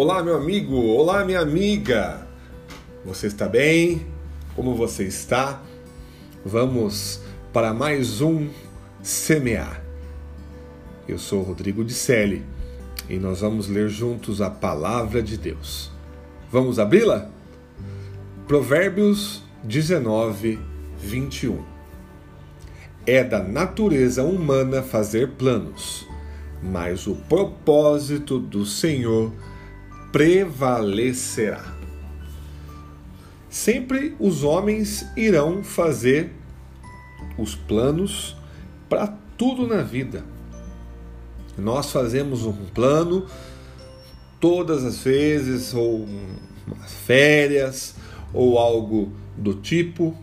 Olá, meu amigo, olá, minha amiga. Você está bem? Como você está? Vamos para mais um Semear. Eu sou Rodrigo de Selle e nós vamos ler juntos a palavra de Deus. Vamos abri-la? Provérbios 19, 21. É da natureza humana fazer planos, mas o propósito do Senhor prevalecerá. Sempre os homens irão fazer os planos para tudo na vida. Nós fazemos um plano todas as vezes, ou férias, ou algo do tipo.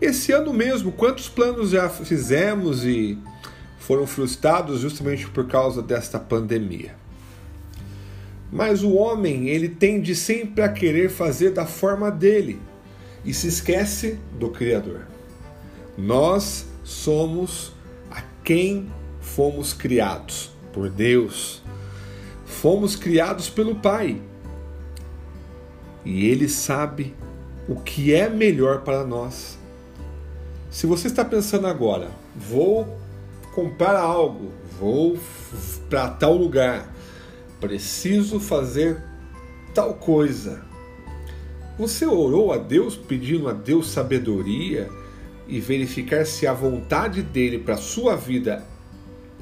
Esse ano mesmo, quantos planos já fizemos e foram frustrados justamente por causa desta pandemia? Mas o homem, ele tende sempre a querer fazer da forma dele e se esquece do Criador. Nós somos a quem fomos criados por Deus. Fomos criados pelo Pai. E Ele sabe o que é melhor para nós. Se você está pensando agora, vou comprar algo, vou para tal lugar, preciso fazer tal coisa. Você orou a Deus pedindo a Deus sabedoria e verificar se a vontade dele para a sua vida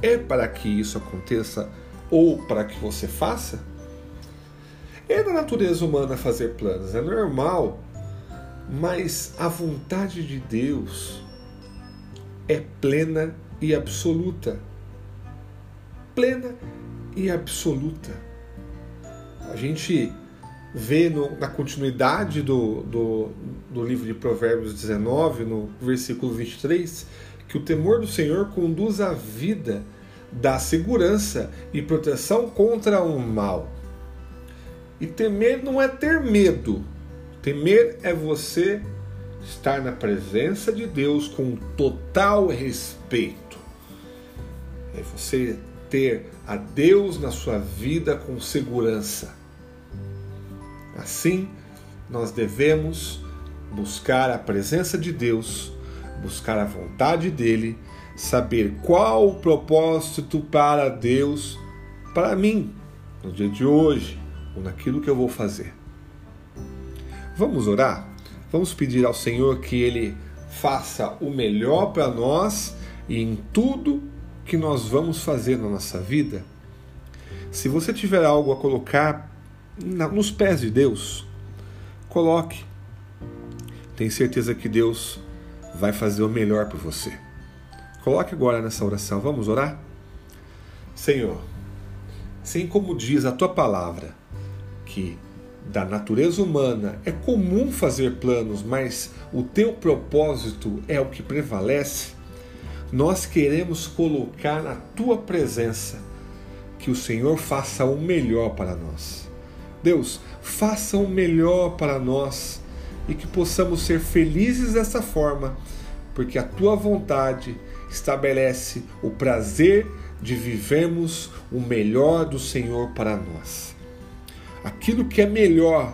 é para que isso aconteça ou para que você faça? É da natureza humana fazer planos, é normal, mas a vontade de Deus é plena e absoluta. Plena e absoluta. A gente vê no, na continuidade do, do, do livro de Provérbios 19, no versículo 23, que o temor do Senhor conduz à vida, dá segurança e proteção contra o mal. E temer não é ter medo. Temer é você estar na presença de Deus com total respeito. É você ter a Deus na sua vida com segurança. Assim, nós devemos buscar a presença de Deus, buscar a vontade dele, saber qual o propósito para Deus para mim no dia de hoje ou naquilo que eu vou fazer. Vamos orar? Vamos pedir ao Senhor que ele faça o melhor para nós e em tudo que nós vamos fazer na nossa vida, se você tiver algo a colocar nos pés de Deus, coloque. Tenho certeza que Deus vai fazer o melhor por você. Coloque agora nessa oração. Vamos orar? Senhor, assim como diz a tua palavra, que da natureza humana é comum fazer planos, mas o teu propósito é o que prevalece nós queremos colocar na tua presença que o Senhor faça o melhor para nós. Deus, faça o melhor para nós e que possamos ser felizes dessa forma, porque a tua vontade estabelece o prazer de vivermos o melhor do Senhor para nós. Aquilo que é melhor,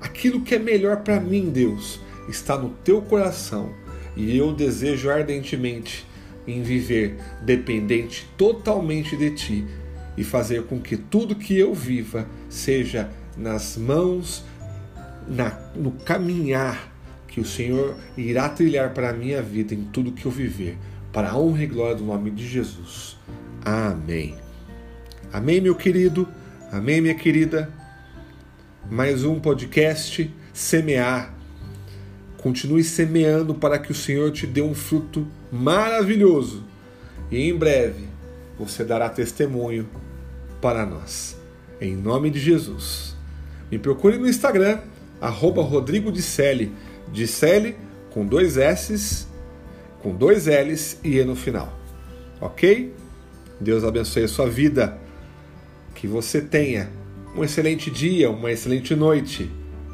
aquilo que é melhor para mim, Deus, está no teu coração e eu desejo ardentemente em viver dependente totalmente de Ti e fazer com que tudo que eu viva seja nas mãos, na, no caminhar que o Senhor irá trilhar para a minha vida em tudo que eu viver, para a honra e glória do nome de Jesus. Amém. Amém, meu querido. Amém, minha querida. Mais um podcast Semear Continue semeando para que o Senhor te dê um fruto maravilhoso e em breve você dará testemunho para nós. Em nome de Jesus. Me procure no Instagram, arroba Rodrigo com dois S, com dois L's e E no final. Ok? Deus abençoe a sua vida. Que você tenha um excelente dia, uma excelente noite.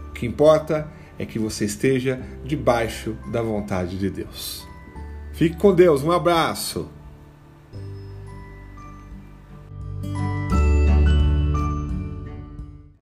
O que importa é que você esteja debaixo da vontade de Deus. Fique com Deus, um abraço.